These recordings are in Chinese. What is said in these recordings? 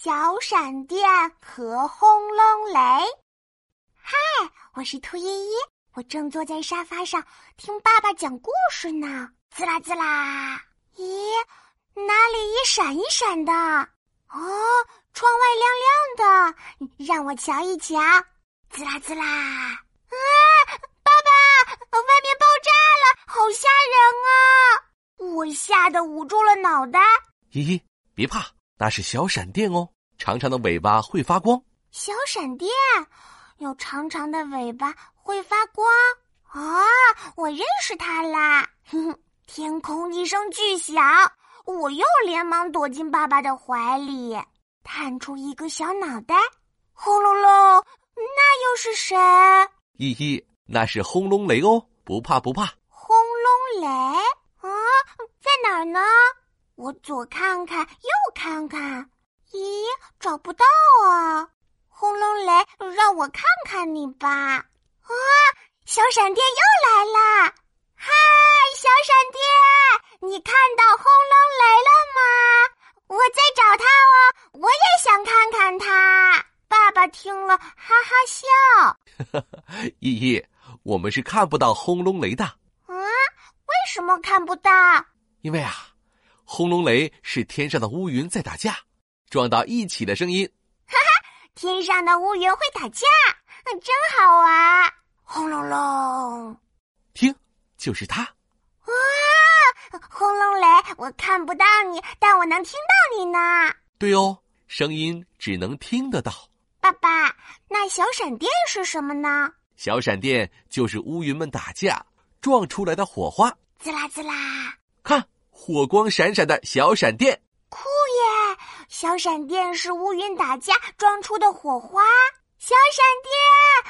小闪电和轰隆雷。嗨，我是兔依依，我正坐在沙发上听爸爸讲故事呢。滋啦滋啦，咦，哪里一闪一闪的？哦，窗外亮亮的，让我瞧一瞧。滋啦滋啦，啊，爸爸，外面爆炸了，好吓人啊！我吓得捂住了脑袋。依依，别怕，那是小闪电哦，长长的尾巴会发光。小闪电有长长的尾巴会发光啊！我认识它啦。哼哼，天空一声巨响，我又连忙躲进爸爸的怀里，探出一个小脑袋。轰隆隆，那又是谁？依依，那是轰隆雷哦，不怕不怕。轰隆雷啊，在哪儿呢？我左看看，右看看，咦，找不到啊！轰隆雷，让我看看你吧！啊，小闪电又来啦！嗨，小闪电，你看到轰隆雷了吗？我在找他哦，我也想看看他。爸爸听了哈哈笑。依依，我们是看不到轰隆雷的。啊，为什么看不到？因为啊。轰隆雷是天上的乌云在打架，撞到一起的声音。哈哈，天上的乌云会打架，真好玩！轰隆隆，听，就是它。哇，轰隆雷，我看不到你，但我能听到你呢。对哦，声音只能听得到。爸爸，那小闪电是什么呢？小闪电就是乌云们打架撞出来的火花。滋啦滋啦，看。火光闪闪的小闪电，酷耶！小闪电是乌云打架撞出的火花。小闪电，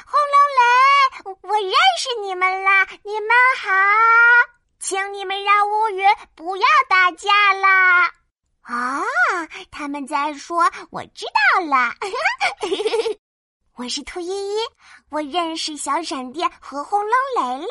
轰隆雷，我认识你们啦！你们好，请你们让乌云不要打架啦！啊，他们在说，我知道了。我是兔依依，我认识小闪电和轰隆雷啦。